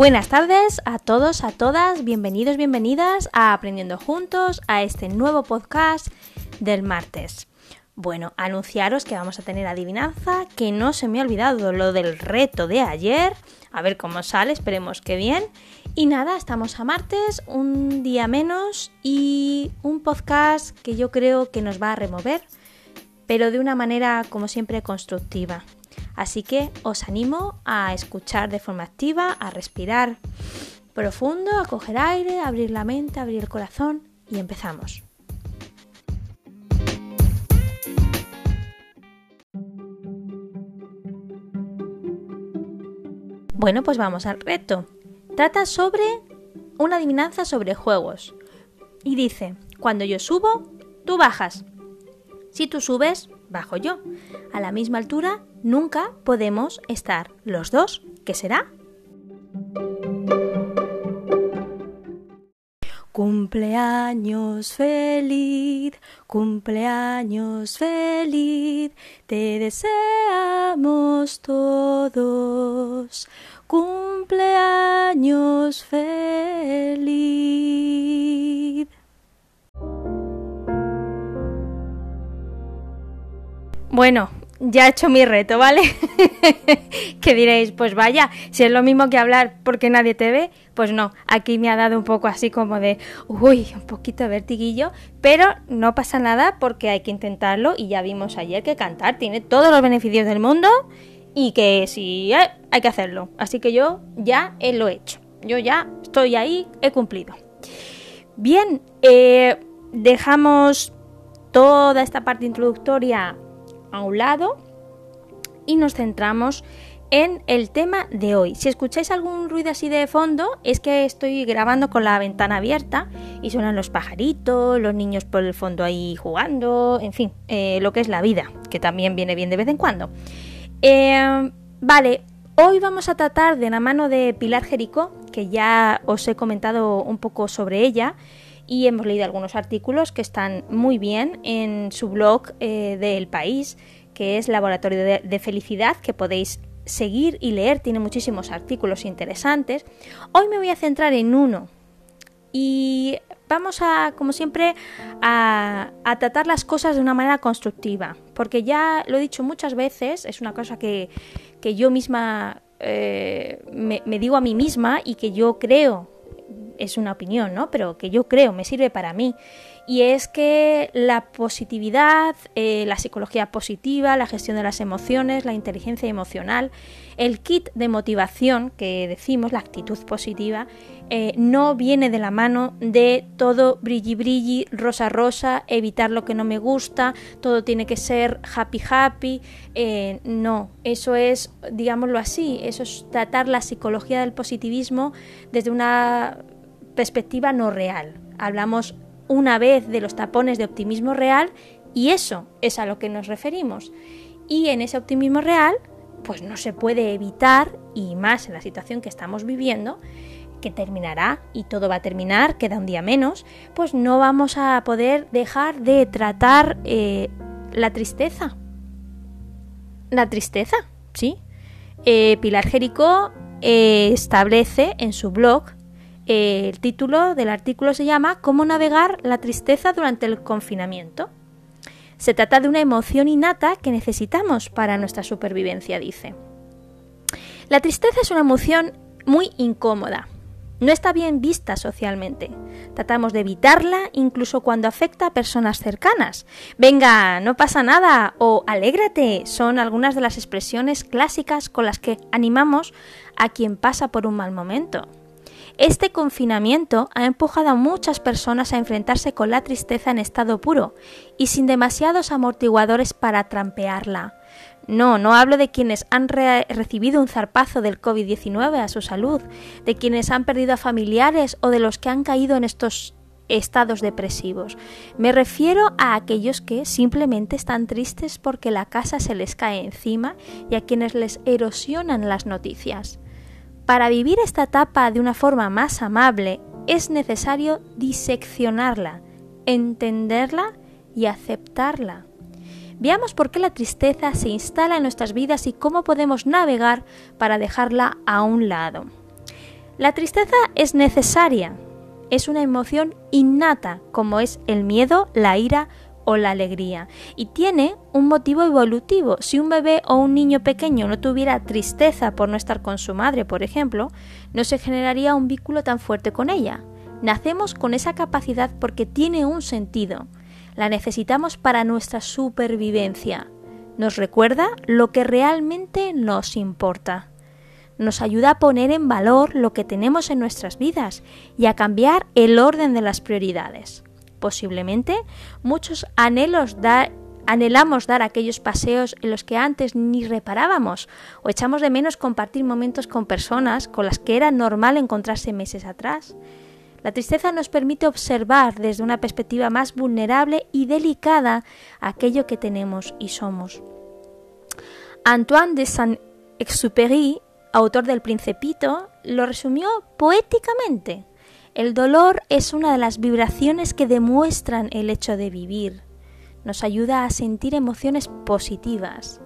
Buenas tardes a todos, a todas, bienvenidos, bienvenidas a Aprendiendo Juntos a este nuevo podcast del martes. Bueno, anunciaros que vamos a tener adivinanza, que no se me ha olvidado lo del reto de ayer, a ver cómo sale, esperemos que bien. Y nada, estamos a martes, un día menos y un podcast que yo creo que nos va a remover, pero de una manera como siempre constructiva. Así que os animo a escuchar de forma activa, a respirar profundo, a coger aire, a abrir la mente, abrir el corazón y empezamos. Bueno, pues vamos al reto. Trata sobre una adivinanza sobre juegos. Y dice, cuando yo subo, tú bajas. Si tú subes, bajo yo. A la misma altura, nunca podemos estar los dos. ¿Qué será? Cumpleaños feliz, cumpleaños feliz, te deseamos todos. Cumpleaños feliz. Bueno, ya he hecho mi reto, ¿vale? que diréis, pues vaya, si es lo mismo que hablar porque nadie te ve, pues no, aquí me ha dado un poco así como de, uy, un poquito de vertiguillo, pero no pasa nada porque hay que intentarlo y ya vimos ayer que cantar tiene todos los beneficios del mundo y que sí, eh, hay que hacerlo. Así que yo ya lo he hecho, yo ya estoy ahí, he cumplido. Bien, eh, dejamos toda esta parte introductoria a un lado y nos centramos en el tema de hoy. Si escucháis algún ruido así de fondo, es que estoy grabando con la ventana abierta y suenan los pajaritos, los niños por el fondo ahí jugando, en fin, eh, lo que es la vida, que también viene bien de vez en cuando. Eh, vale, hoy vamos a tratar de la mano de Pilar Jericó, que ya os he comentado un poco sobre ella y hemos leído algunos artículos que están muy bien en su blog eh, del país, que es Laboratorio de, Felicidad, que podéis seguir y leer, tiene muchísimos artículos interesantes. Hoy me voy a centrar en uno y vamos a, como siempre, a, tratar las cosas de una manera constructiva, porque ya lo he dicho muchas veces, es una cosa que, yo misma eh, me digo a mí misma y que yo creo es una opinión, ¿no? Pero que yo creo me sirve para mí. Y es que la positividad, eh, la psicología positiva, la gestión de las emociones, la inteligencia emocional, el kit de motivación que decimos, la actitud positiva, eh, no viene de la mano de todo brilli brilli, rosa rosa, evitar lo que no me gusta, todo tiene que ser happy happy. Eh, no, eso es, digámoslo así, eso es tratar la psicología del positivismo desde una perspectiva no real. Hablamos una vez de los tapones de optimismo real y eso es a lo que nos referimos. Y en ese optimismo real, pues no se puede evitar, y más en la situación que estamos viviendo, que terminará y todo va a terminar, queda un día menos, pues no vamos a poder dejar de tratar eh, la tristeza. La tristeza, sí. Eh, Pilar Jericó eh, establece en su blog el título del artículo se llama Cómo navegar la tristeza durante el confinamiento. Se trata de una emoción innata que necesitamos para nuestra supervivencia, dice. La tristeza es una emoción muy incómoda. No está bien vista socialmente. Tratamos de evitarla incluso cuando afecta a personas cercanas. Venga, no pasa nada o alégrate son algunas de las expresiones clásicas con las que animamos a quien pasa por un mal momento. Este confinamiento ha empujado a muchas personas a enfrentarse con la tristeza en estado puro y sin demasiados amortiguadores para trampearla. No, no hablo de quienes han recibido un zarpazo del COVID-19 a su salud, de quienes han perdido a familiares o de los que han caído en estos estados depresivos. Me refiero a aquellos que simplemente están tristes porque la casa se les cae encima y a quienes les erosionan las noticias. Para vivir esta etapa de una forma más amable es necesario diseccionarla, entenderla y aceptarla. Veamos por qué la tristeza se instala en nuestras vidas y cómo podemos navegar para dejarla a un lado. La tristeza es necesaria, es una emoción innata, como es el miedo, la ira o la alegría, y tiene un motivo evolutivo. Si un bebé o un niño pequeño no tuviera tristeza por no estar con su madre, por ejemplo, no se generaría un vínculo tan fuerte con ella. Nacemos con esa capacidad porque tiene un sentido. La necesitamos para nuestra supervivencia. Nos recuerda lo que realmente nos importa nos ayuda a poner en valor lo que tenemos en nuestras vidas y a cambiar el orden de las prioridades. Posiblemente muchos anhelos anhelamos dar aquellos paseos en los que antes ni reparábamos o echamos de menos compartir momentos con personas con las que era normal encontrarse meses atrás. La tristeza nos permite observar desde una perspectiva más vulnerable y delicada aquello que tenemos y somos. Antoine de Saint-Exupéry autor del Principito, lo resumió poéticamente. El dolor es una de las vibraciones que demuestran el hecho de vivir. Nos ayuda a sentir emociones positivas.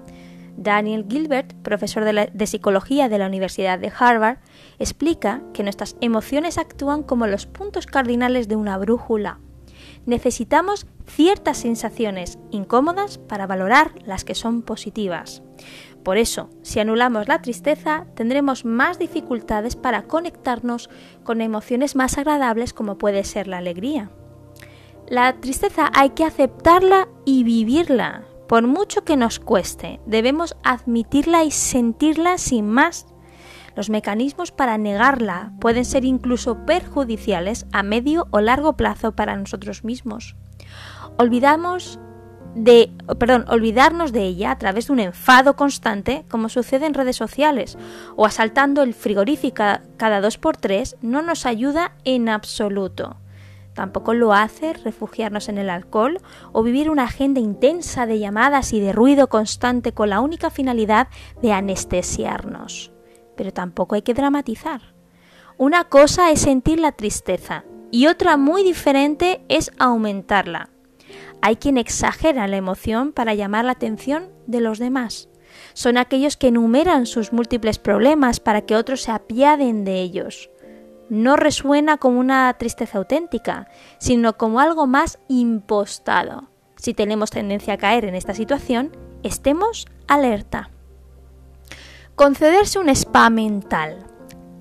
Daniel Gilbert, profesor de, psicología de la Universidad de Harvard, explica que nuestras emociones actúan como los puntos cardinales de una brújula. Necesitamos ciertas sensaciones incómodas para valorar las que son positivas. Por eso, si anulamos la tristeza, tendremos más dificultades para conectarnos con emociones más agradables como puede ser la alegría. La tristeza hay que aceptarla y vivirla. Por mucho que nos cueste, debemos admitirla y sentirla sin más. Los mecanismos para negarla pueden ser incluso perjudiciales a medio o largo plazo para nosotros mismos. Olvidamos de, perdón, olvidarnos de ella a través de un enfado constante, como sucede en redes sociales, o asaltando el frigorífico cada dos por tres, no nos ayuda en absoluto. Tampoco lo hace refugiarnos en el alcohol o vivir una agenda intensa de llamadas y de ruido constante con la única finalidad de anestesiarnos. Pero tampoco hay que dramatizar. Una cosa es sentir la tristeza y otra muy diferente es aumentarla. Hay quien exagera la emoción para llamar la atención de los demás. Son aquellos que enumeran sus múltiples problemas para que otros se apiaden de ellos. No resuena como una tristeza auténtica, sino como algo más impostado. Si tenemos tendencia a caer en esta situación, estemos alerta. Concederse un spa mental.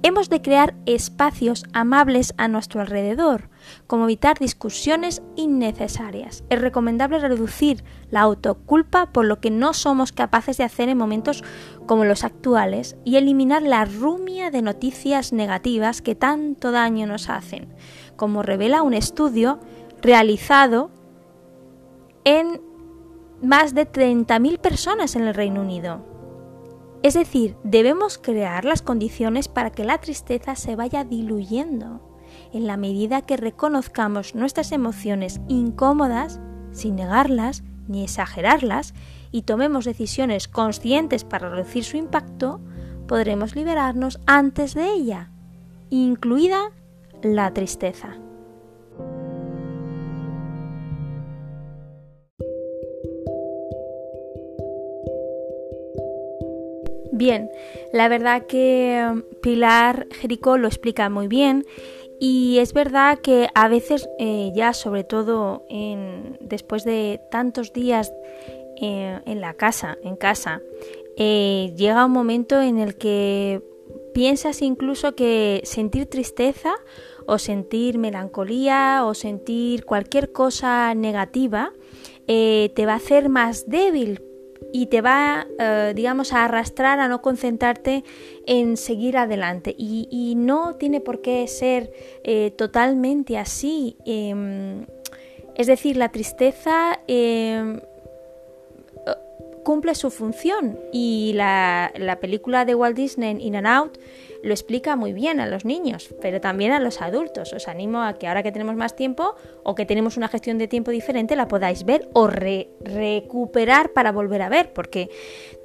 Hemos de crear espacios amables a nuestro alrededor, como evitar discusiones innecesarias. Es recomendable reducir la autoculpa por lo que no somos capaces de hacer en momentos como los actuales y eliminar la rumia de noticias negativas que tanto daño nos hacen, como revela un estudio realizado en más de 30.000 personas en el Reino Unido. Es decir, debemos crear las condiciones para que la tristeza se vaya diluyendo en la medida que reconozcamos nuestras emociones incómodas sin negarlas ni exagerarlas y tomemos decisiones conscientes para reducir su impacto, podremos liberarnos antes de ella, incluida la tristeza. Bien, la verdad que Pilar Jericó lo explica muy bien y es verdad que a veces eh, ya, sobre todo en, después de tantos días eh, en la casa, en casa, eh, llega un momento en el que piensas incluso que sentir tristeza o sentir melancolía o sentir cualquier cosa negativa te va a hacer más débil y te va, eh, digamos, a arrastrar a no concentrarte en seguir adelante. Y, no tiene por qué ser eh, totalmente así. Em, es decir, la tristeza em, cumple su función y la, la, película de Walt Disney In and Out lo explica muy bien a los niños, pero también a los adultos. Os animo a que ahora que tenemos más tiempo o que tenemos una gestión de tiempo diferente la podáis ver o recuperar para volver a ver, porque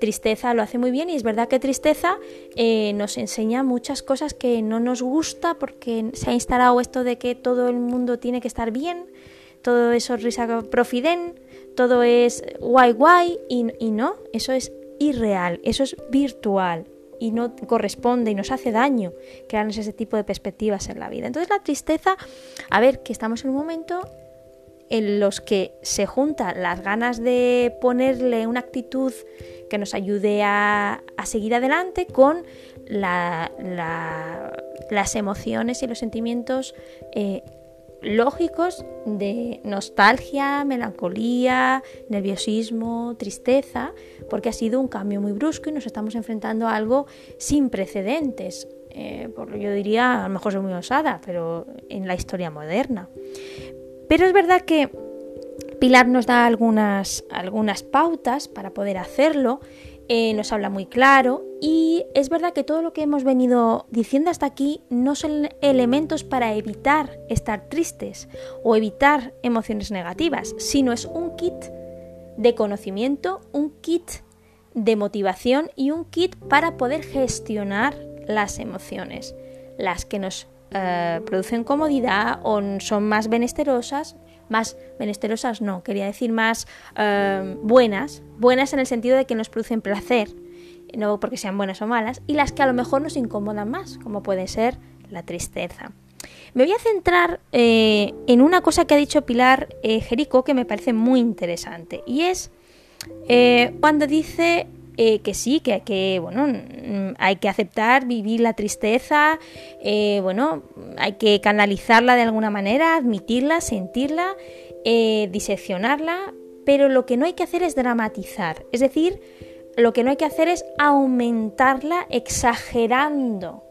tristeza lo hace muy bien y es verdad que tristeza eh, nos enseña muchas cosas que no nos gusta porque se ha instalado esto de que todo el mundo tiene que estar bien, todo eso es risa profiden todo es guay guay y, y no, eso es irreal, eso es virtual. Y no corresponde y nos hace daño crearnos ese tipo de perspectivas en la vida. Entonces la tristeza, a ver, que estamos en un momento en los que se juntan las ganas de ponerle una actitud que nos ayude a, seguir adelante con las emociones y los sentimientos eh, lógicos de nostalgia, melancolía, nerviosismo, tristeza, porque ha sido un cambio muy brusco y nos estamos enfrentando a algo sin precedentes. Eh, por yo diría, a lo mejor soy muy osada, pero en la historia moderna. Pero es verdad que Pilar nos da algunas, algunas pautas para poder hacerlo eh, nos habla muy claro y es verdad que todo lo que hemos venido diciendo hasta aquí no son elementos para evitar estar tristes o evitar emociones negativas, sino es un kit de conocimiento, un kit de motivación y un kit para poder gestionar las emociones, las que nos eh, producen comodidad o son más benesterosas más menesterosas, no, quería decir más eh, buenas, buenas en el sentido de que nos producen placer, no porque sean buenas o malas, y las que a lo mejor nos incomodan más, como puede ser la tristeza. Me voy a centrar eh, en una cosa que ha dicho Pilar eh, Jerico que me parece muy interesante, y es cuando dice eh, que sí, que, bueno, mm, hay que aceptar, vivir la tristeza, eh, bueno, hay que canalizarla de alguna manera, admitirla, sentirla, eh, diseccionarla, pero lo que no hay que hacer es dramatizar, es decir, lo que no hay que hacer es aumentarla exagerando.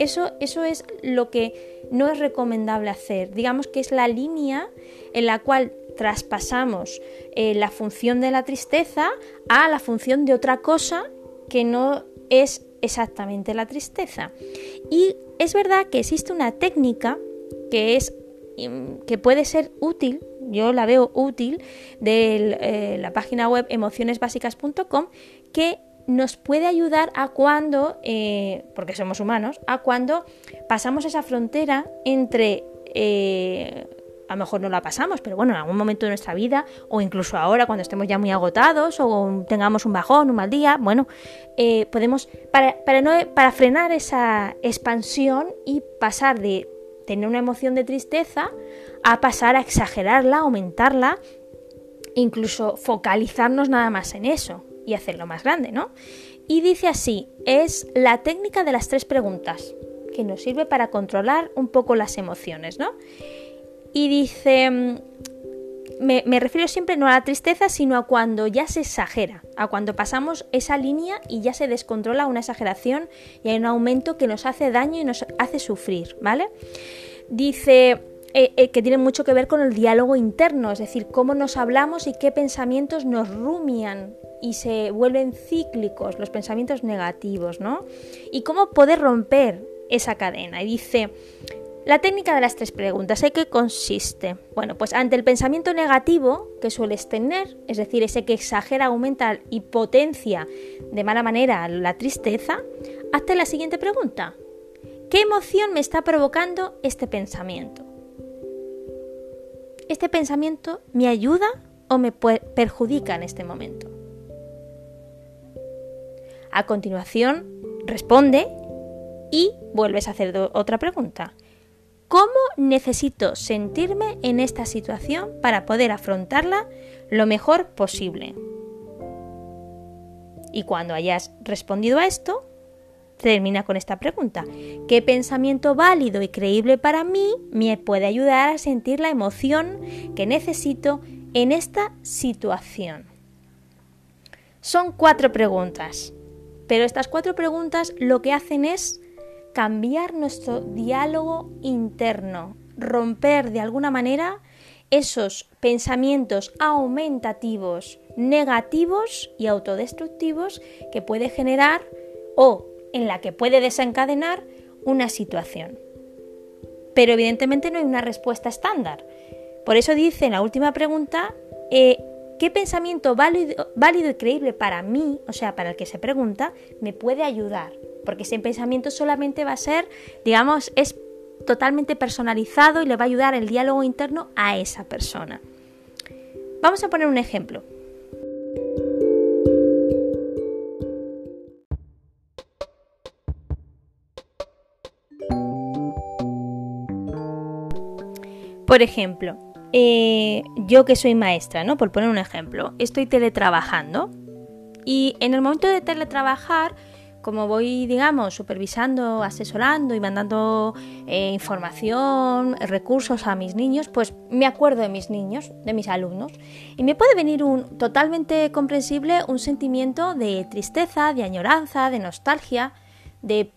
Eso, eso es lo que no es recomendable hacer. Digamos que es la línea en la cual traspasamos eh, la función de la tristeza a la función de otra cosa que no es exactamente la tristeza. Y es verdad que existe una técnica que es mm, que puede ser útil, yo la veo útil, de eh, la página web emocionesbásicas.com, que nos puede ayudar a cuando, eh, porque somos humanos, a cuando pasamos esa frontera entre a lo mejor no la pasamos, pero bueno, en algún momento de nuestra vida, o incluso ahora cuando estemos ya muy agotados o tengamos un bajón, un mal día, bueno, eh, podemos, para, para, no, para frenar esa expansión y pasar de tener una emoción de tristeza a pasar a exagerarla, aumentarla, incluso focalizarnos nada más en eso y hacerlo más grande, ¿no? Y dice así, es la técnica de las tres preguntas, que nos sirve para controlar un poco las emociones, ¿no? Y dice, mm, me, refiero siempre no a la tristeza, sino a cuando ya se exagera, a cuando pasamos esa línea y ya se descontrola una exageración y hay un aumento que nos hace daño y nos hace sufrir, ¿vale? Dice eh, eh, que tiene mucho que ver con el diálogo interno, es decir, cómo nos hablamos y qué pensamientos nos rumian y se vuelven cíclicos, los pensamientos negativos, ¿no? Y cómo poder romper esa cadena. Y dice, la técnica de las tres preguntas, ¿en qué consiste? Bueno, pues ante el pensamiento negativo que sueles tener, es decir, ese que exagera, aumenta y potencia de mala manera la tristeza, hazte la siguiente pregunta. ¿Qué emoción me está provocando este pensamiento? ¿Este pensamiento me ayuda o me perjudica en este momento? A continuación, responde y vuelves a hacer otra pregunta. ¿Cómo necesito sentirme en esta situación para poder afrontarla lo mejor posible? Y cuando hayas respondido a esto, termina con esta pregunta. ¿Qué pensamiento válido y creíble para mí me puede ayudar a sentir la emoción que necesito en esta situación? Son cuatro preguntas, pero estas cuatro preguntas lo que hacen es cambiar nuestro diálogo interno, romper de alguna manera esos pensamientos aumentativos, negativos y autodestructivos que puede generar o en la que puede desencadenar una situación. Pero evidentemente no hay una respuesta estándar. Por eso dice en la última pregunta, eh, ¿qué pensamiento válido, válido y creíble para mí, o sea, para el que se pregunta, me puede ayudar? porque ese pensamiento solamente va a ser, digamos, es totalmente personalizado y le va a ayudar el diálogo interno a esa persona. Vamos a poner un ejemplo. Por ejemplo, eh, yo que soy maestra, ¿no? Por poner un ejemplo, estoy teletrabajando y en el momento de teletrabajar como voy, digamos, supervisando, asesorando y mandando eh, información, recursos a mis niños, pues me acuerdo de mis niños, de mis alumnos. Y me puede venir un totalmente comprensible un sentimiento de tristeza, de añoranza, de nostalgia, de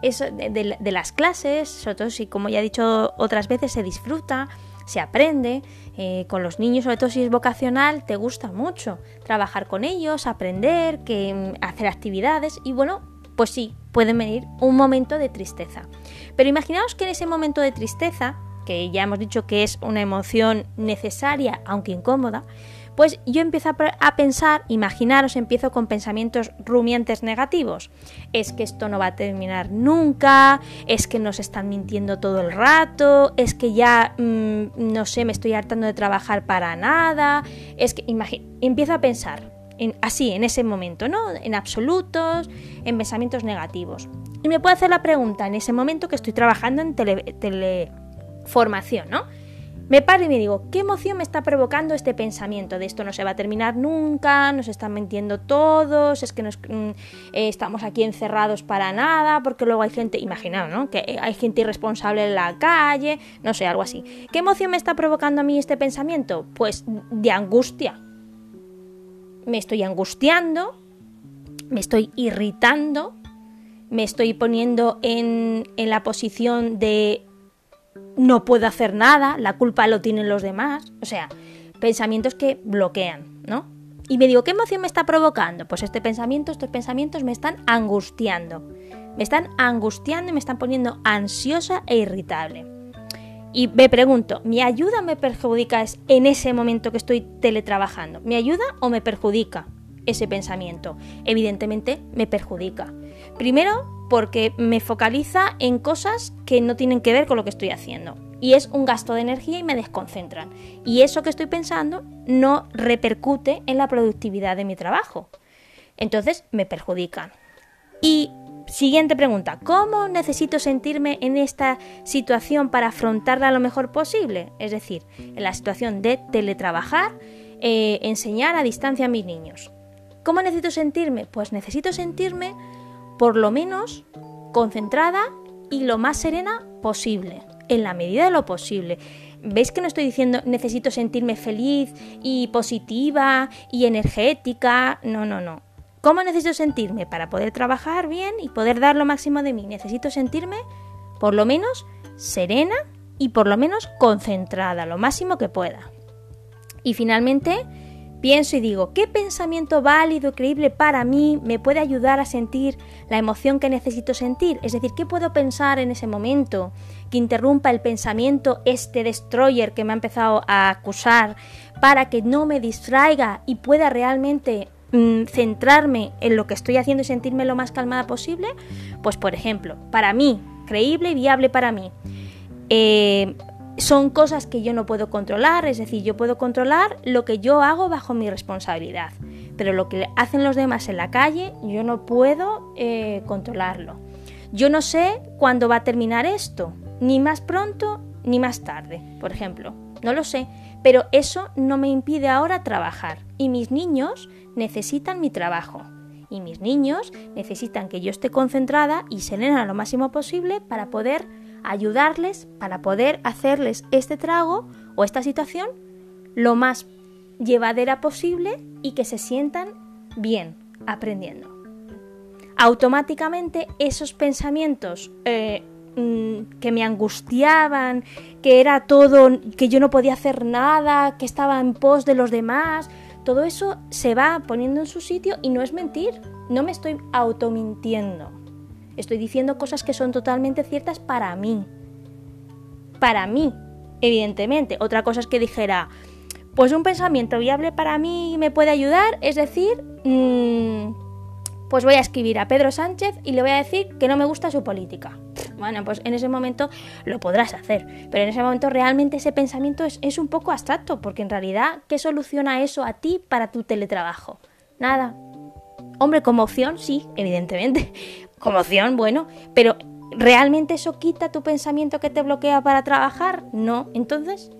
eso, de, las clases, sobre todo si, como ya he dicho otras veces, se disfruta, se aprende. Eh, con los niños, sobre todo si es vocacional, te gusta mucho trabajar con ellos, aprender, que, mm, hacer actividades y bueno, pues sí, puede venir un momento de tristeza. Pero imaginaos que en ese momento de tristeza, que ya hemos dicho que es una emoción necesaria, aunque incómoda, pues yo empiezo a pensar, imaginaros, empiezo con pensamientos rumiantes negativos. Es que esto no va a terminar nunca, es que nos están mintiendo todo el rato, es que ya, mm, no sé, me estoy hartando de trabajar para nada, es que, empiezo a pensar así, en ese momento, ¿no? En absolutos, en pensamientos negativos. Y me puedo hacer la pregunta en ese momento que estoy trabajando en teleformación, ¿no? Me paro y me digo, ¿qué emoción me está provocando este pensamiento de esto no se va a terminar nunca, nos están mintiendo todos, es que nos, mm, eh, estamos aquí encerrados para nada, porque luego hay gente, imaginaos, ¿no? Que hay gente irresponsable en la calle, no sé, algo así. ¿Qué emoción me está provocando a mí este pensamiento? Pues de angustia. Me estoy angustiando, me estoy irritando, me estoy poniendo en, en la posición de no puedo hacer nada, la culpa lo tienen los demás, o sea, pensamientos que bloquean, ¿no? Y me digo, ¿qué emoción me está provocando? Pues este pensamiento, estos pensamientos me están angustiando. Me están angustiando y me están poniendo ansiosa e irritable. Y me pregunto, ¿me ayuda o me perjudica en ese momento que estoy teletrabajando? ¿Me ayuda o me perjudica ese pensamiento? Evidentemente me perjudica. Primero, porque me focaliza en cosas que no tienen que ver con lo que estoy haciendo. Y es un gasto de energía y me desconcentran. Y eso que estoy pensando no repercute en la productividad de mi trabajo. Entonces me perjudican. Y siguiente pregunta, ¿cómo necesito sentirme en esta situación para afrontarla lo mejor posible? Es decir, en la situación de teletrabajar, eh, enseñar a distancia a mis niños. ¿Cómo necesito sentirme? Pues necesito sentirme por lo menos concentrada y lo más serena posible, en la medida de lo posible. ¿Veis que no estoy diciendo necesito sentirme feliz y positiva y energética? No, no, no. ¿Cómo necesito sentirme para poder trabajar bien y poder dar lo máximo de mí? Necesito sentirme por lo menos serena y por lo menos concentrada, lo máximo que pueda. Y finalmente, Pienso y digo, ¿qué pensamiento válido creíble para mí me puede ayudar a sentir la emoción que necesito sentir? Es decir, ¿qué puedo pensar en ese momento que interrumpa el pensamiento, este destroyer que me ha empezado a acusar, para que no me distraiga y pueda realmente mm, centrarme en lo que estoy haciendo y sentirme lo más calmada posible? Pues por ejemplo, para mí, creíble y viable para mí. Eh, son cosas que yo no puedo controlar, es decir, yo puedo controlar lo que yo hago bajo mi responsabilidad, pero lo que hacen los demás en la calle yo no puedo eh, controlarlo. Yo no sé cuándo va a terminar esto, ni más pronto ni más tarde, por ejemplo, no lo sé, pero eso no me impide ahora trabajar y mis niños necesitan mi trabajo. Y mis niños necesitan que yo esté concentrada y serena lo máximo posible para poder ayudarles para poder hacerles este trago o esta situación lo más llevadera posible y que se sientan bien aprendiendo. Automáticamente esos pensamientos eh, mm, que me angustiaban, que era todo, que yo no podía hacer nada, que estaba en pos de los demás, todo eso se va poniendo en su sitio y no es mentir, no me estoy automintiendo. Estoy diciendo cosas que son totalmente ciertas para mí. Para mí, evidentemente. Otra cosa es que dijera, pues un pensamiento viable para mí me puede ayudar, es decir, mm, pues voy a escribir a Pedro Sánchez y le voy a decir que no me gusta su política. Bueno, pues en ese momento lo podrás hacer, pero en ese momento realmente ese pensamiento es, es un poco abstracto, porque en realidad, ¿qué soluciona eso a ti para tu teletrabajo? Nada. Hombre, como opción, sí, evidentemente, como opción, bueno, pero ¿realmente eso quita tu pensamiento que te bloquea para trabajar? No, entonces...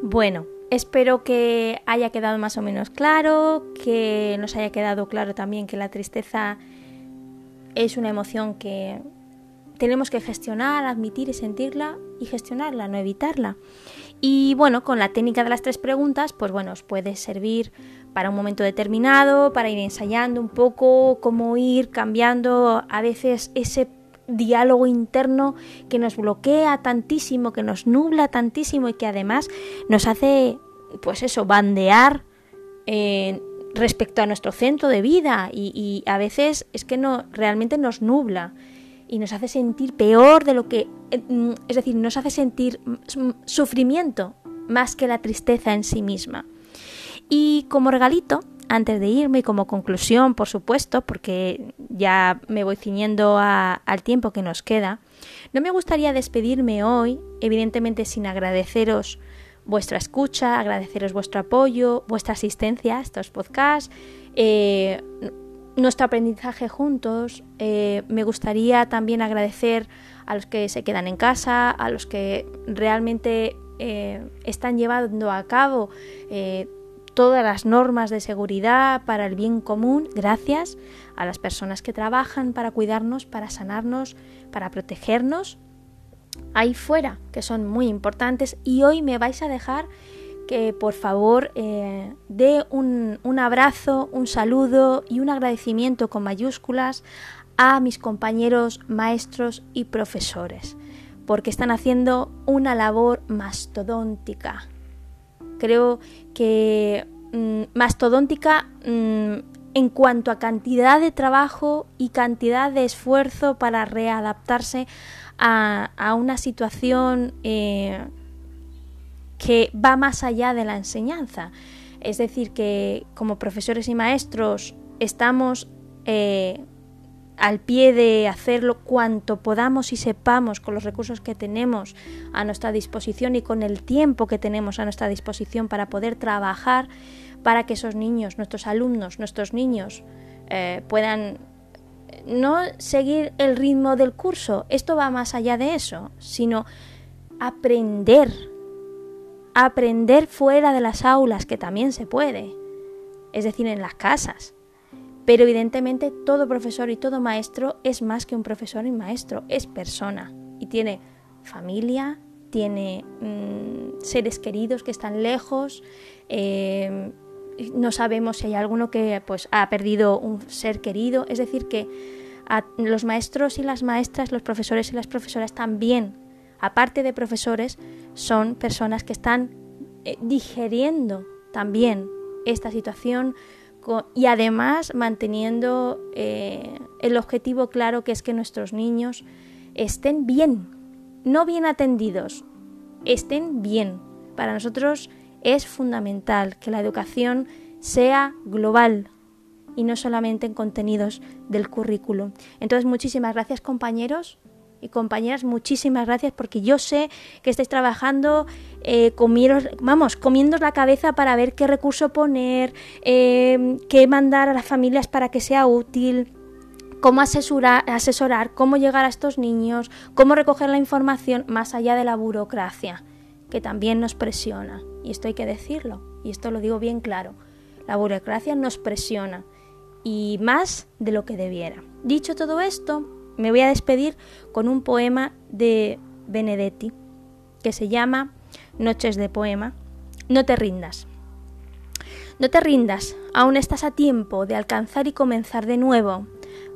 Bueno, espero que haya quedado más o menos claro, que nos haya quedado claro también que la tristeza es una emoción que tenemos que gestionar, admitir y sentirla y gestionarla, no evitarla. Y bueno, con la técnica de las tres preguntas, pues bueno, os puede servir para un momento determinado, para ir ensayando un poco, cómo ir cambiando a veces ese diálogo interno que nos bloquea tantísimo, que nos nubla tantísimo y que además nos hace, pues eso, bandear eh, respecto a nuestro centro de vida y, y, a veces es que no realmente nos nubla y nos hace sentir peor de lo que, eh, mm, es decir, nos hace sentir sufrimiento más que la tristeza en sí misma. Y como regalito, antes de irme y como conclusión, por supuesto, porque ya me voy ciñendo al tiempo que nos queda, no me gustaría despedirme hoy, evidentemente sin agradeceros vuestra escucha, agradeceros vuestro apoyo, vuestra asistencia a estos podcasts, eh, nuestro aprendizaje juntos. Eh, me gustaría también agradecer a los que se quedan en casa, a los que realmente eh, están llevando a cabo eh, todas las normas de seguridad para el bien común. Gracias a las personas que trabajan para cuidarnos, para sanarnos, para protegernos ahí fuera, que son muy importantes. Y hoy me vais a dejar que por favor eh, dé un, un abrazo, un saludo y un agradecimiento con mayúsculas a mis compañeros maestros y profesores, porque están haciendo una labor mastodóntica. Creo que mm, mastodóntica mm, en cuanto a cantidad de trabajo y cantidad de esfuerzo para readaptarse a, a una situación eh, que va más allá de la enseñanza. Es decir, que como profesores y maestros estamos eh, al pie de hacerlo cuanto podamos y sepamos con los recursos que tenemos a nuestra disposición y con el tiempo que tenemos a nuestra disposición para poder trabajar para que esos niños, nuestros alumnos, nuestros niños eh, puedan no seguir el ritmo del curso, esto va más allá de eso, sino aprender aprender fuera de las aulas, que también se puede, es decir, en las casas. Pero evidentemente todo profesor y todo maestro es más que un profesor y maestro, es persona y tiene familia, tiene mm, seres queridos que están lejos, eh, no sabemos si hay alguno que pues, ha perdido un ser querido, es decir, que los maestros y las maestras, los profesores y las profesoras también aparte de profesores, son personas que están eh, digeriendo también esta situación y además manteniendo eh, el objetivo claro que es que nuestros niños estén bien, no bien atendidos, estén bien. Para nosotros es fundamental que la educación sea global y no solamente en contenidos del currículum. Entonces, muchísimas gracias compañeros y compañeras, muchísimas gracias porque yo sé que estáis trabajando eh, vamos, comiendo la cabeza para ver qué recurso poner, eh, qué mandar a las familias para que sea útil cómo asesorar, cómo llegar a estos niños, cómo recoger la información más allá de la burocracia, que también nos presiona. Y esto hay que decirlo, y esto lo digo bien claro. La burocracia nos presiona, y más de lo que debiera. Dicho todo esto, me voy a despedir con un poema de Benedetti que se llama Noches de Poema. No te rindas. No te rindas, aún estás a tiempo de alcanzar y comenzar de nuevo,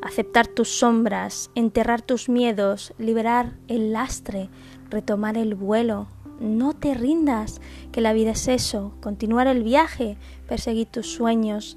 aceptar tus sombras, enterrar tus miedos, liberar el lastre, retomar el vuelo. No te rindas, que la vida es eso, continuar el viaje, perseguir tus sueños,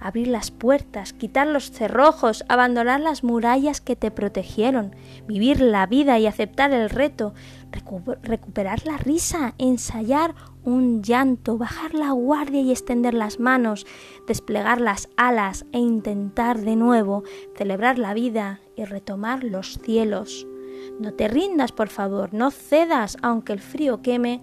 Abrir las puertas, quitar los cerrojos, abandonar las murallas que te protegieron, vivir la vida y aceptar el reto, recuperar la risa, ensayar un llanto, bajar la guardia y extender las manos, desplegar las alas e intentar de nuevo celebrar la vida y retomar los cielos. No te rindas, por favor, no cedas, aunque el frío queme,